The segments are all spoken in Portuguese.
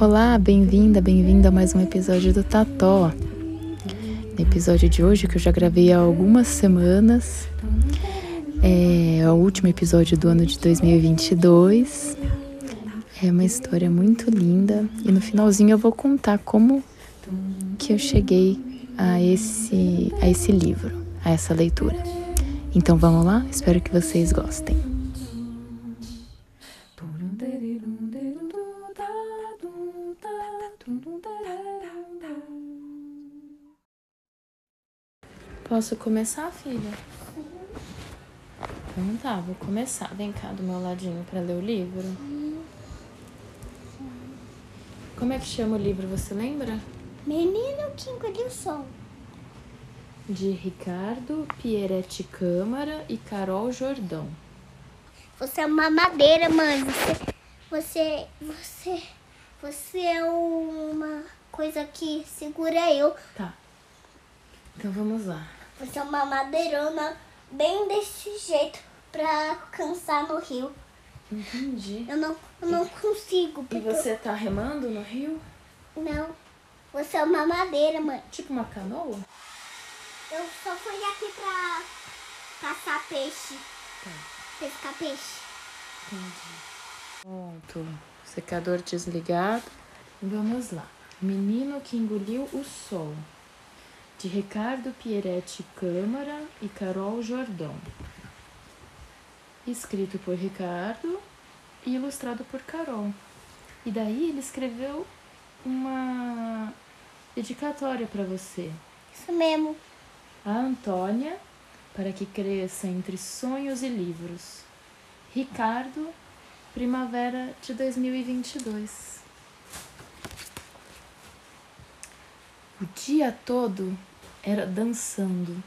Olá, bem-vinda, bem-vindo a mais um episódio do Tató. No episódio de hoje, que eu já gravei há algumas semanas, é o último episódio do ano de 2022. É uma história muito linda e no finalzinho eu vou contar como que eu cheguei a esse, a esse livro, a essa leitura. Então vamos lá? Espero que vocês gostem. Posso começar, filha? Tá, vou começar. Vem cá do meu ladinho para ler o livro. Como é que chama o livro, você lembra? Menino que engoliu o sol. De Ricardo Pieretti Câmara e Carol Jordão. Você é uma madeira, mãe. Você, você, você, você é uma coisa que segura eu. Tá. Então vamos lá. Você é uma madeirona bem desse jeito pra alcançar no rio. Entendi. Eu não, eu não consigo. E você tá remando no rio? Não. Você é uma madeira, mãe. Tipo uma canoa? Eu só fui aqui pra caçar peixe. Pescar peixe. Pronto. Secador desligado. Vamos lá. Menino que engoliu o sol. De Ricardo Pieretti Câmara e Carol Jordão. Escrito por Ricardo e ilustrado por Carol. E daí ele escreveu uma dedicatória para você. Isso mesmo. A Antônia, para que cresça entre sonhos e livros. Ricardo, primavera de 2022. O dia todo era dançando.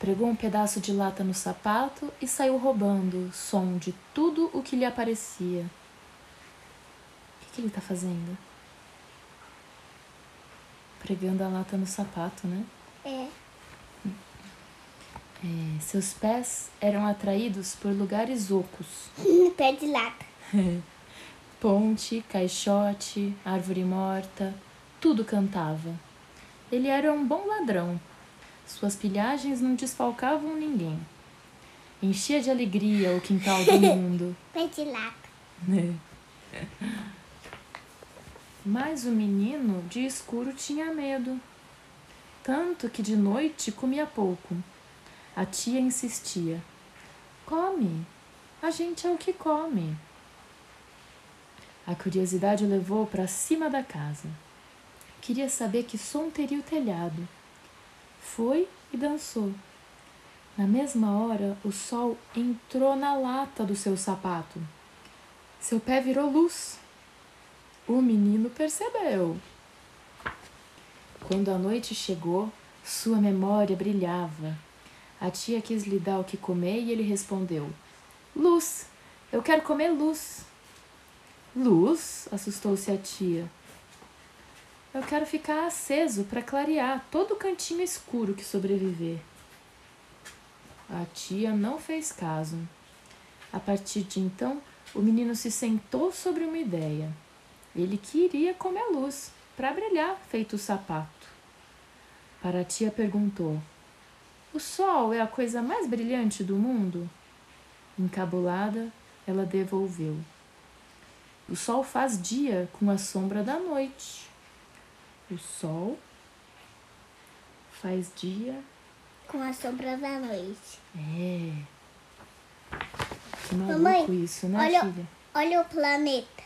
Pregou um pedaço de lata no sapato e saiu roubando som de tudo o que lhe aparecia. O que, que ele está fazendo? Pregando a lata no sapato, né? É. É, seus pés eram atraídos por lugares ocos. Pé de lata. Ponte, caixote, árvore morta, tudo cantava. Ele era um bom ladrão. Suas pilhagens não desfalcavam ninguém. Enchia de alegria o quintal do mundo. De lata. Mas o menino de escuro tinha medo. Tanto que de noite comia pouco. A tia insistia: Come, a gente é o que come. A curiosidade o levou para cima da casa. Queria saber que som teria o telhado. Foi e dançou. Na mesma hora, o sol entrou na lata do seu sapato. Seu pé virou luz. O menino percebeu. Quando a noite chegou, sua memória brilhava. A tia quis lhe dar o que comer e ele respondeu: Luz, eu quero comer luz. Luz? assustou-se a tia. Eu quero ficar aceso para clarear todo o cantinho escuro que sobreviver. A tia não fez caso. A partir de então, o menino se sentou sobre uma ideia. Ele queria comer a luz, para brilhar, feito o sapato. Para a tia perguntou: O sol é a coisa mais brilhante do mundo? Encabulada, ela devolveu: O sol faz dia com a sombra da noite. O sol faz dia. Com a sombra da noite. É. Que maluco Mamãe, isso, né, olha- filha? Olha o planeta.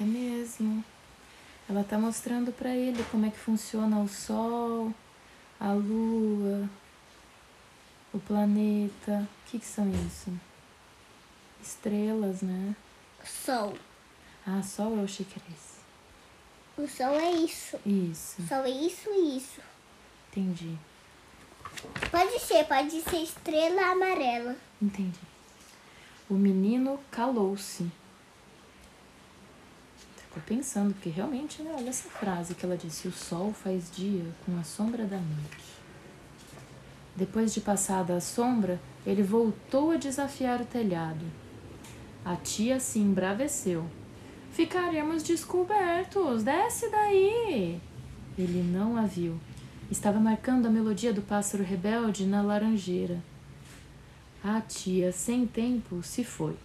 É mesmo. Ela tá mostrando pra ele como é que funciona o sol, a lua, o planeta. O que que são isso? Estrelas, né? Sol. Ah, sol eu achei que era esse. O sol é isso. Isso, O sol é isso e isso. entendi. Pode ser, pode ser estrela amarela. Entendi. O menino calou-se. Ficou pensando, porque realmente, né, olha essa frase que ela disse: O sol faz dia com a sombra da noite. Depois de passada a sombra, ele voltou a desafiar o telhado. A tia se embraveceu. Ficaremos descobertos, desce daí! Ele não a viu. Estava marcando a melodia do pássaro rebelde na laranjeira. A tia, sem tempo, se foi.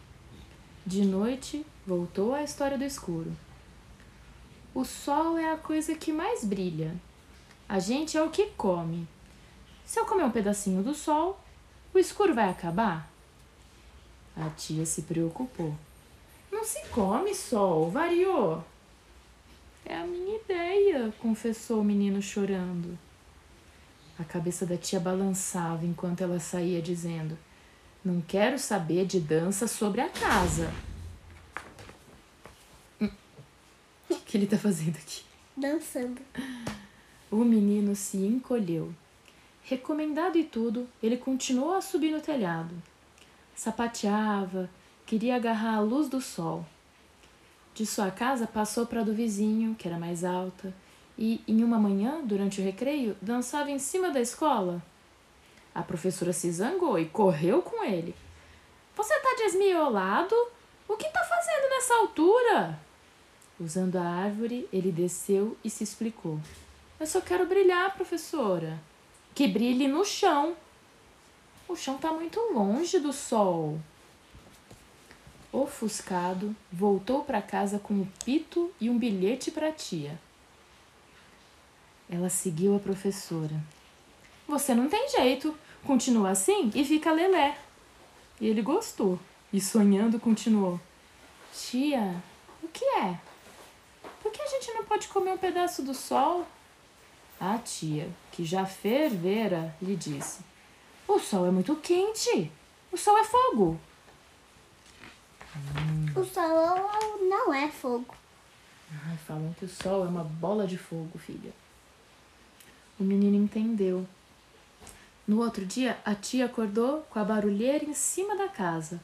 De noite, voltou à história do escuro. O sol é a coisa que mais brilha. A gente é o que come. Se eu comer um pedacinho do sol, o escuro vai acabar? A tia se preocupou. Não se come sol, variou. É a minha ideia, confessou o menino chorando. A cabeça da tia balançava enquanto ela saía dizendo: Não quero saber de dança sobre a casa. Hum, O que, que ele tá fazendo aqui? Dançando. O menino se encolheu. Recomendado e tudo, ele continuou a subir no telhado. Sapateava, queria agarrar a luz do sol. De sua casa passou para a do vizinho, que era mais alta, e, em uma manhã, durante o recreio, dançava em cima da escola. A professora se zangou e correu com ele. Você tá desmiolado? O que tá fazendo nessa altura? Usando a árvore, ele desceu e se explicou. Eu só quero brilhar, professora. Que brilhe no chão. O chão está muito longe do sol. Ofuscado, voltou para casa com um pito e um bilhete para a tia. Ela seguiu a professora. Você não tem jeito. Continua assim e fica lelé. E ele gostou. E sonhando continuou. Tia, o que é? Por que a gente não pode comer um pedaço do sol? A tia, que já fervera, lhe disse: O sol é muito quente. O sol é fogo. O sol não é fogo. Ai, falam que o sol é uma bola de fogo, filha. O menino entendeu. No outro dia, a tia acordou com a barulheira em cima da casa.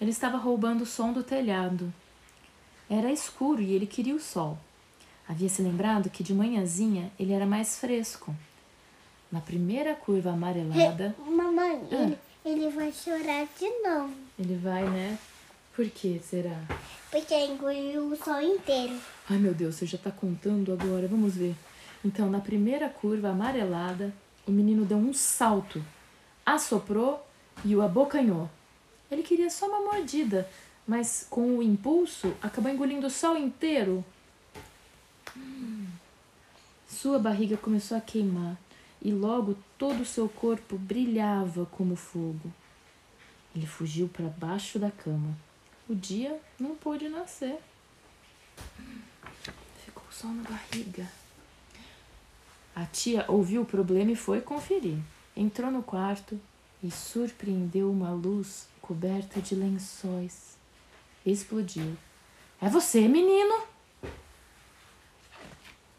Ele estava roubando o som do telhado. Era escuro e ele queria o sol. Havia se lembrado que de manhãzinha ele era mais fresco. Na primeira curva amarelada, Mamãe, ele, ele vai chorar de novo. ele vai, né? Por que será? Porque engoliu o sol inteiro. Ai meu Deus, você já tá contando agora, vamos ver. Então, na primeira curva amarelada, o menino deu um salto, assoprou e o abocanhou. Ele queria só uma mordida, mas com o impulso acabou engolindo o sol inteiro. Hum. Sua barriga começou a queimar e logo todo o seu corpo brilhava como fogo. Ele fugiu para baixo da cama. O dia não pôde nascer. Ficou só na barriga. A tia ouviu o problema e foi conferir. Entrou no quarto e surpreendeu uma luz coberta de lençóis. Explodiu. É você, menino?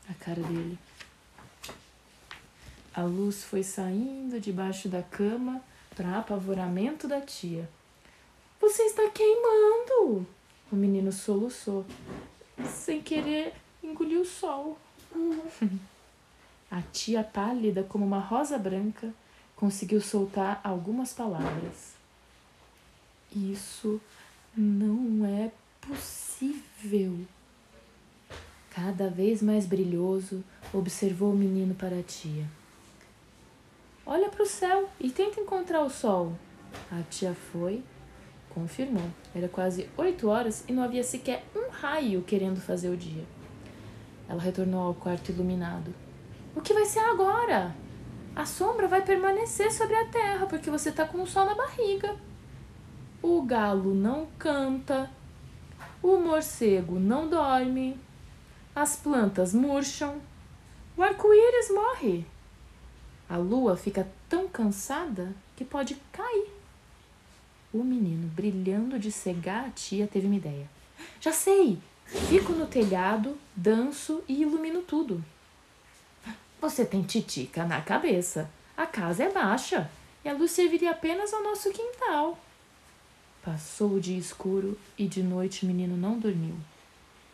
A cara dele. A luz foi saindo debaixo da cama para apavoramento da tia. Você está queimando! O menino soluçou. Sem querer, engoliu o sol. A tia, pálida como uma rosa branca, conseguiu soltar algumas palavras. Isso não é possível. Cada vez mais brilhoso, observou o menino para a tia. Olha para o céu e tenta encontrar o sol. A tia foi, confirmou. Era quase oito horas e não havia sequer um raio querendo fazer o dia. Ela retornou ao quarto iluminado. O que vai ser agora? A sombra vai permanecer sobre a terra porque você está com o sol na barriga. O galo não canta. O morcego não dorme. As plantas murcham. O arco-íris morre. A lua fica tão cansada que pode cair. O menino, brilhando de cegar a tia, teve uma ideia. Já sei! Fico no telhado, danço e ilumino tudo. Você tem titica na cabeça. A casa é baixa e a luz serviria apenas ao nosso quintal. Passou o dia escuro e de noite o menino não dormiu.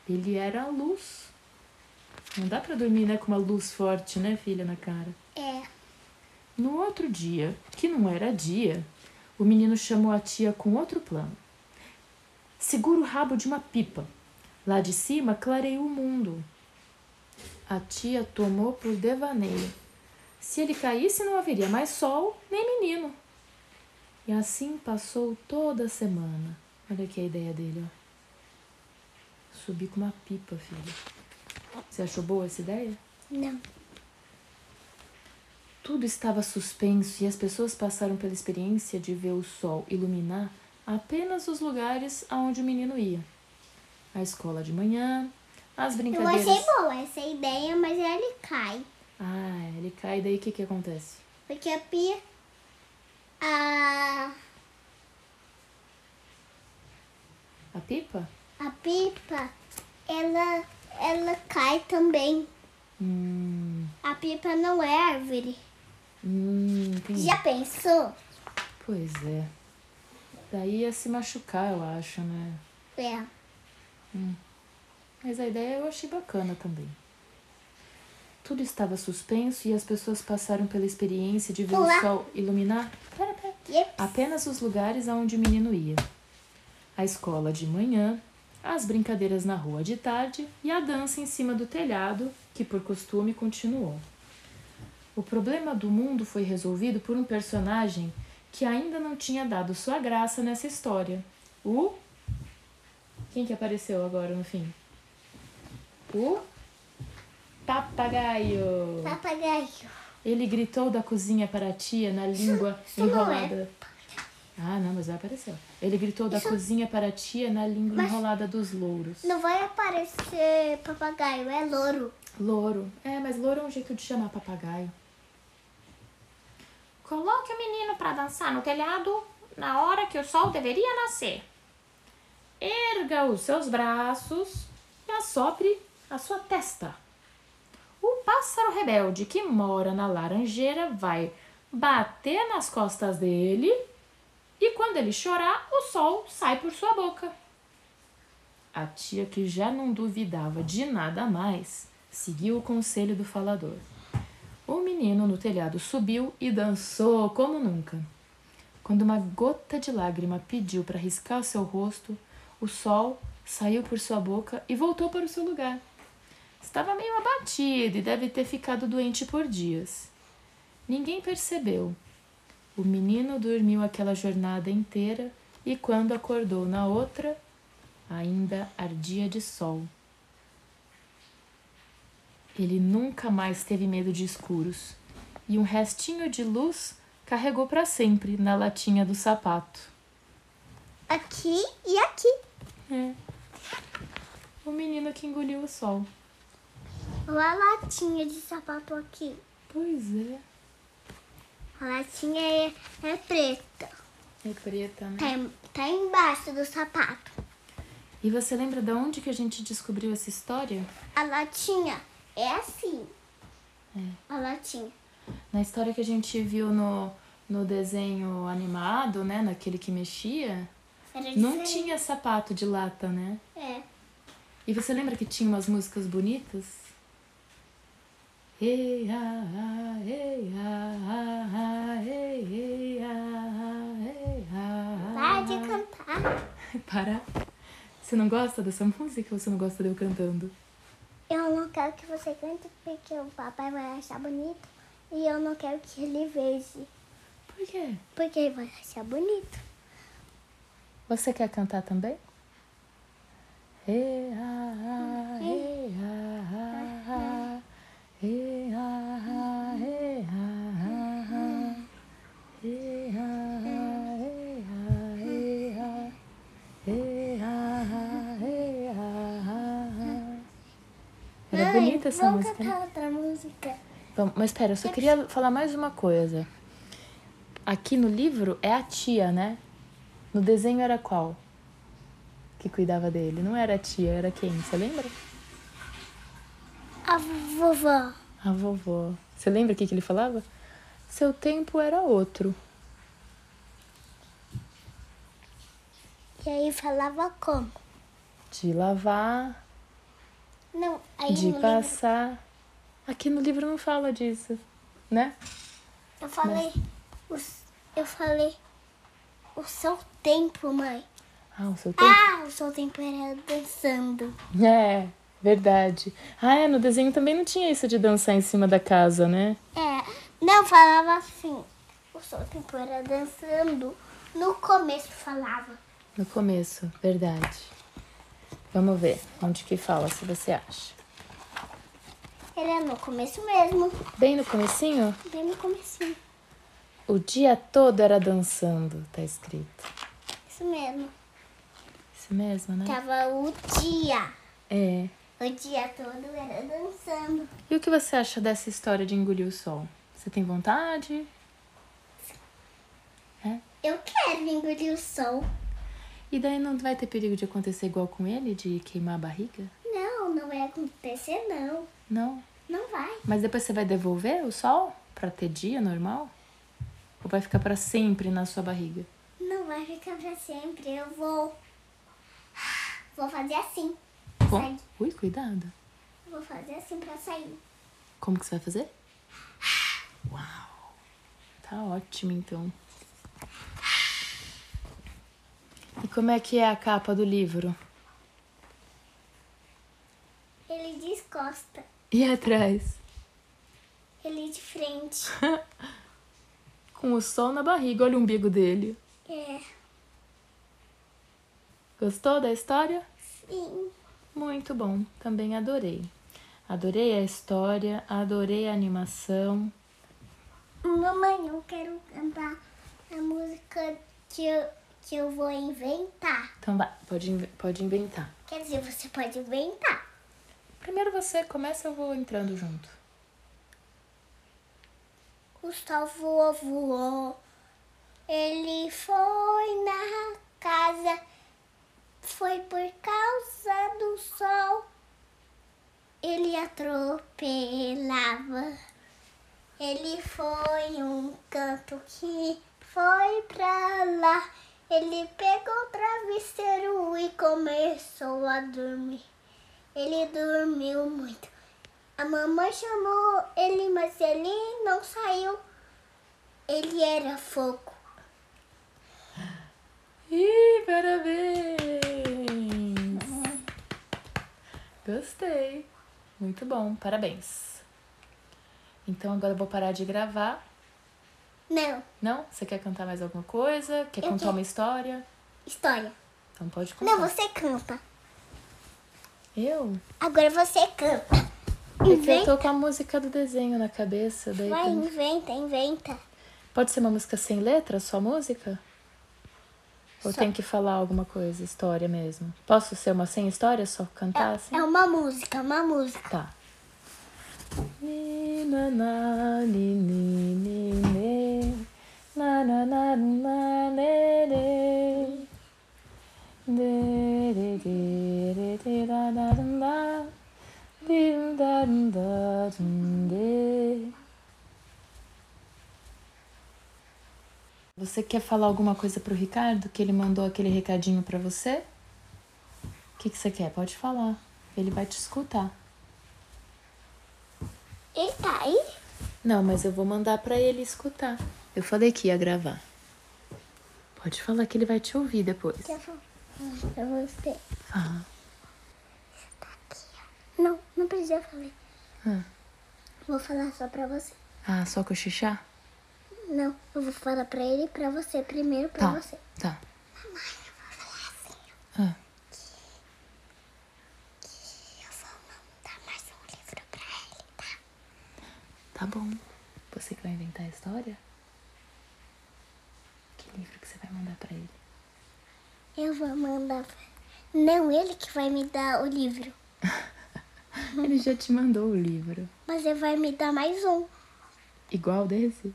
Ele era a luz. Não dá pra dormir, né, com uma luz forte, né, filha, na cara. É. No outro dia, que não era dia, o menino chamou a tia com outro plano. Segura o rabo de uma pipa. Lá de cima clareia o mundo. A tia tomou por devaneio. Se ele caísse, não haveria mais sol nem menino. E assim passou toda a semana. Olha aqui a ideia dele, ó. Subir com uma pipa, filho. Você achou boa essa ideia? Não. Tudo estava suspenso e as pessoas passaram pela experiência de ver o sol iluminar apenas os lugares aonde o menino ia. A escola de manhã, as Eu brincadeiras. achei boa essa ideia, mas ele cai. Ah, ele cai, daí o que que acontece? Porque a pia. A, A pipa? a pipa, ela, ela cai também. Hum, A pipa não é árvore. Hum, entendi. Já pensou? Pois é. Daí ia se machucar, eu acho, né? É. Mas a ideia eu achei bacana também. Tudo estava suspenso e as pessoas passaram pela experiência de ver Olá. o sol iluminar pera, pera, Yep. apenas os lugares aonde o menino ia. A escola de manhã, as brincadeiras na rua de tarde e a dança em cima do telhado, que por costume continuou. O problema do mundo foi resolvido por um personagem que ainda não tinha dado sua graça nessa história. O. Quem que apareceu agora no fim? O. Papagaio. Papagaio. Ele gritou da cozinha para a tia na língua isso não é. enrolada. Ah, não, mas já apareceu. Ele gritou da Isso- cozinha para a tia na língua Mas- enrolada dos louros. Não vai aparecer papagaio, é louro. Louro. É, mas louro é um jeito de chamar papagaio. Coloque o menino para dançar no telhado na hora que o sol deveria nascer. Erga os seus braços e assopre a sua testa. O pássaro rebelde que mora na laranjeira vai bater nas costas dele e quando ele chorar, o sol sai por sua boca. A tia, que já não duvidava de nada mais, seguiu o conselho do falador. O menino no telhado subiu e dançou como nunca. Quando uma gota de lágrima pediu para riscar seu rosto, o sol saiu por sua boca e voltou para o seu lugar. Estava meio abatido e deve ter ficado doente por dias. Ninguém percebeu. O menino dormiu aquela jornada inteira e, quando acordou na outra, ainda ardia de sol. Ele nunca mais teve medo de escuros e um restinho de luz carregou para sempre na latinha do sapato. Aqui e aqui. É. O menino que engoliu o sol. Olha a latinha de sapato aqui. Pois é. A latinha é, é preta. É preta, né? Tá, tá embaixo do sapato. E você lembra de onde que a gente descobriu essa história? A latinha é assim. É. A latinha. Na história que a gente viu no, no desenho animado, né? Naquele que mexia, não tinha sapato de lata, né? É. E você lembra que tinha umas músicas bonitas? Ei, ah, ah, ei, ah, ah, ah, ei, ei, ah, ah, ei, ah, Para de ah. cantar. Para. Você não gosta dessa música ou você não gosta de eu cantando? Eu não quero que você cante porque o papai vai achar bonito. E eu não quero que ele veja. Por quê? Porque ele vai achar bonito. Você quer cantar também? Ei, ah, ah, ei, ah, ah, ah, Mãe, bonita essa vamos música, né? cantar outra música. Vamos, mas espera, eu só queria falar mais uma coisa. Aqui no livro é a tia, né? No desenho era qual? Que cuidava dele? Não era a tia, era quem? Você lembra? A vovó. A vovó. Você lembra o que, que ele falava? Seu tempo era outro. E aí falava como? De lavar, Não, aí de no livro passar. Aqui no livro não fala disso, né? eu falei, os, eu falei o seu tempo, mãe. Ah, o seu tempo. Ah, o seu tempo era dançando. É, verdade. Ah, é, no desenho também não tinha isso de dançar em cima da casa, né? É, não falava assim. O seu tempo era dançando. No começo falava. No começo, verdade. Vamos ver onde que fala, se você acha. Era no começo mesmo. Bem no comecinho, Bem no comecinho. o dia todo era dançando, tá escrito. Isso mesmo. Isso mesmo, né? Tava o dia. É. O dia todo era dançando. E o que você acha dessa história de engolir o sol? Você tem vontade? É? Eu quero engolir o sol. E daí não vai ter perigo de acontecer igual com ele, de queimar a barriga? Não, não vai acontecer não. Não. Não vai. Mas depois você vai devolver o sol pra ter dia normal? Ou vai ficar pra sempre na sua barriga? Não vai ficar pra sempre. Eu vou. Vou fazer assim. Sai. ui, cuidado. Vou fazer assim pra sair. Como que você vai fazer? Uau! Tá ótimo, então. E como é que é a capa do livro? Ele descosta. E atrás? Ele de frente. Com o sol na barriga, olha o umbigo dele. É. Gostou da história? Sim. Muito bom, também adorei. Adorei a história, adorei a animação. Mamãe, eu quero cantar a música que eu, que eu vou inventar. Então vai, pode, pode inventar. Quer dizer, você pode inventar. Primeiro você começa, eu vou entrando junto. Gustavo voou, voou. Ele foi na casa. Foi por causa do sol. Ele atropelava. Ele foi um canto que foi pra lá. Ele pegou o travesseiro e começou a dormir. Ele dormiu muito. A mamãe chamou ele, mas ele não saiu. Ele era fogo. Ih, parabéns! Gostei. Muito bom, parabéns. Então agora eu vou parar de gravar. Não, Não? Você quer cantar mais alguma coisa? Quer Eu contar quero. uma história? história. Então pode contar. Não, você canta. Eu? Agora você canta. É que eu Inventa. tô com a música do desenho na cabeça. Daí Vai, inventa, inventa. Pode ser uma música sem letra, só música? Ou Só. tem que falar alguma coisa, história mesmo? Posso ser uma sem história, só cantar assim? É uma música, uma música. Tá. Ni, na, na, ni, ni, ni, ne. Na, na, na, na, ne, ne. De, de, de, de, de, da, da, da. Da, da, de. Você quer falar alguma coisa pro Ricardo? Que ele mandou aquele recadinho pra você? O que, que você quer? Pode falar. Ele vai te escutar. Ele tá aí? Não, mas eu vou mandar pra ele escutar. Eu falei que ia gravar. Pode falar que ele vai te ouvir depois. Quer falar pra você? Fala. Não, não precisa falar. Ah. Vou falar só pra você. Ah, só cochichar? Não, eu vou falar pra ele e pra você primeiro, pra Tá. você. Tá. Ah, Eu vou mandar mais um livro pra ele, tá? tá bom. Você que vai inventar a história? Que livro que você vai mandar pra ele? Eu vou mandar pra... Não, ele que vai me dar o livro. Ele já te mandou o livro. Mas ele vai me dar mais um. Igual desse?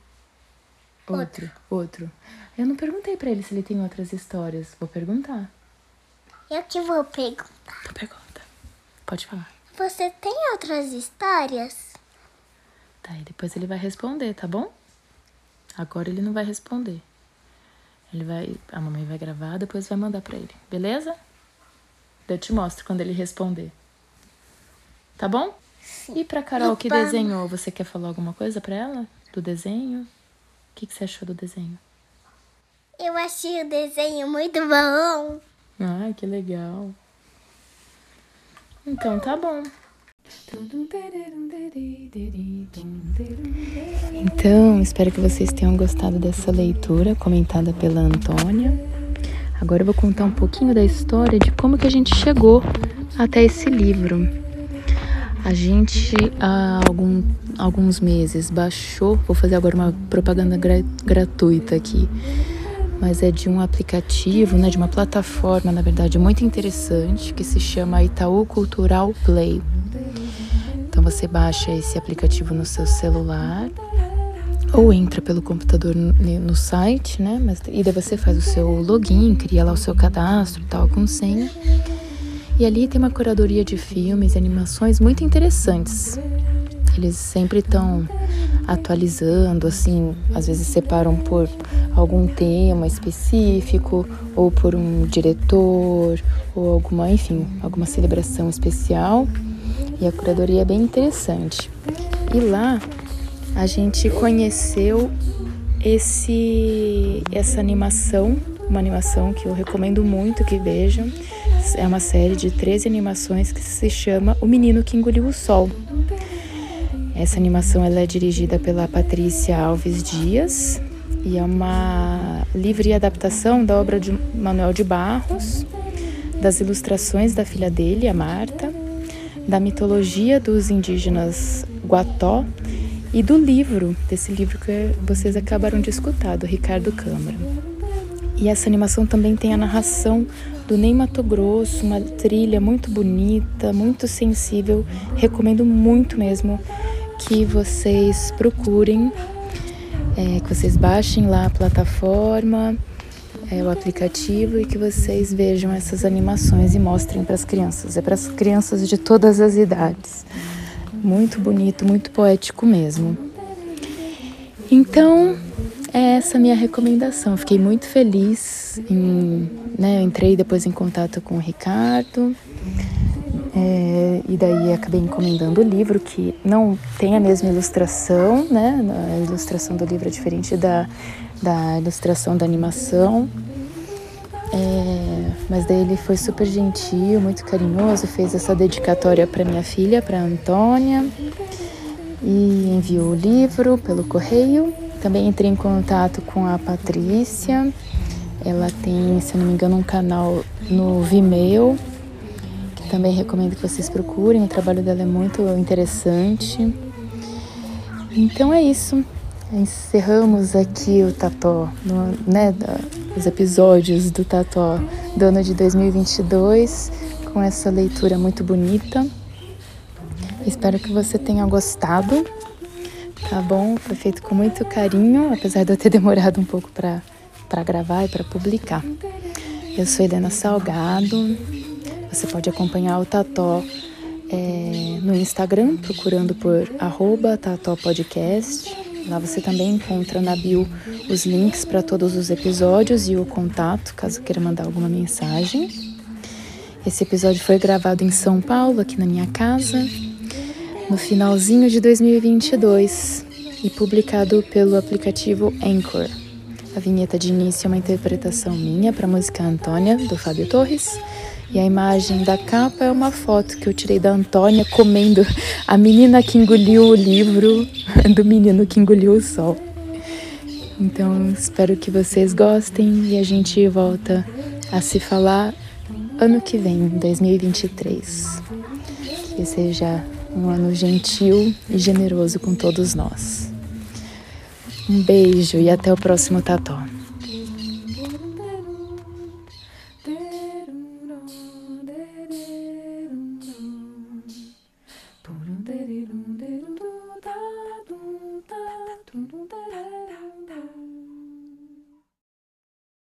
Outro. Outro. Eu não perguntei pra ele se ele tem outras histórias. Vou perguntar. Eu que vou perguntar. Pergunta. Pode falar. Você tem outras histórias? Tá, e depois ele vai responder, tá bom? Agora ele não vai responder. Ele vai, a mamãe vai gravar, depois vai mandar pra ele, beleza? Eu te mostro quando ele responder. Tá bom? E pra Carol que Opa. desenhou, você quer falar alguma coisa pra ela? Do desenho? O que, que você achou do desenho? Eu achei o desenho muito bom. Ai, que legal. Então tá bom. Então, espero que vocês tenham gostado dessa leitura comentada pela Antônia. Agora eu vou contar um pouquinho da história de como que a gente chegou até esse livro. A gente, há algum, alguns meses, baixou. Vou fazer agora uma propaganda gra- gratuita aqui. Mas é de um aplicativo, né, de uma plataforma, na verdade, muito interessante, que se chama Itaú Cultural Play. Então você baixa esse aplicativo no seu celular ou entra pelo computador no, site, né? Mas, e daí você faz o seu login, cria lá o seu cadastro e tal, com senha. E ali tem uma curadoria de filmes e animações muito interessantes. Eles sempre estão atualizando, assim, às vezes separam por algum tema específico, ou por um diretor, ou alguma, enfim, alguma celebração especial. E a curadoria é bem interessante. E lá a gente conheceu esse essa animação, uma animação que eu recomendo muito que vejam. É uma série de 13 animações que se chama O Menino que Engoliu o Sol. Essa animação ela é dirigida pela Patrícia Alves Dias e é uma livre adaptação da obra de Manuel de Barros, das ilustrações da filha dele, a Marta, da mitologia dos indígenas Guató e do livro, desse livro que vocês acabaram de escutar, do Ricardo Câmara. E essa animação também tem a narração do Ney Mato Grosso, uma trilha muito bonita, muito sensível. Recomendo muito mesmo que vocês procurem, é, que vocês baixem lá a plataforma, é, o aplicativo e que vocês vejam essas animações e mostrem para as crianças. É para as crianças de todas as idades. Muito bonito, muito poético mesmo. Então, é essa minha recomendação. Fiquei muito feliz. Em, né, entrei depois em contato com o Ricardo. É, e daí acabei encomendando o livro, que não tem a mesma ilustração, né? A ilustração do livro é diferente da, da ilustração da animação. É, mas daí ele foi super gentil, muito carinhoso, fez essa dedicatória para minha filha, para Antônia, e enviou o livro pelo correio. Também entrei em contato com a Patrícia. Ela tem, se não me engano, um canal no Vimeo, também recomendo que vocês procurem. O trabalho dela é muito interessante. Então é isso. Encerramos aqui o Tató, né, os episódios do Tató do ano de 2022, com essa leitura muito bonita. Espero que você tenha gostado, tá bom? Foi feito com muito carinho, apesar de eu ter demorado um pouco para gravar e para publicar. Eu sou Helena Salgado, você pode acompanhar o Tató é, no Instagram, procurando por arroba Tató Podcast. Lá você também encontra na bio os links para todos os episódios e o contato, caso queira mandar alguma mensagem. Esse episódio foi gravado em São Paulo, aqui na minha casa, no finalzinho de 2022 e publicado pelo aplicativo Anchor. A vinheta de início é uma interpretação minha para a música Antônia, do Fábio Torres. E a imagem da capa é uma foto que eu tirei da Antônia comendo a menina que engoliu o livro do menino que engoliu o sol. Então, espero que vocês gostem e a gente volta a se falar ano que vem, 2023. Que seja um ano gentil e generoso com todos nós. Um beijo e até o próximo Tató.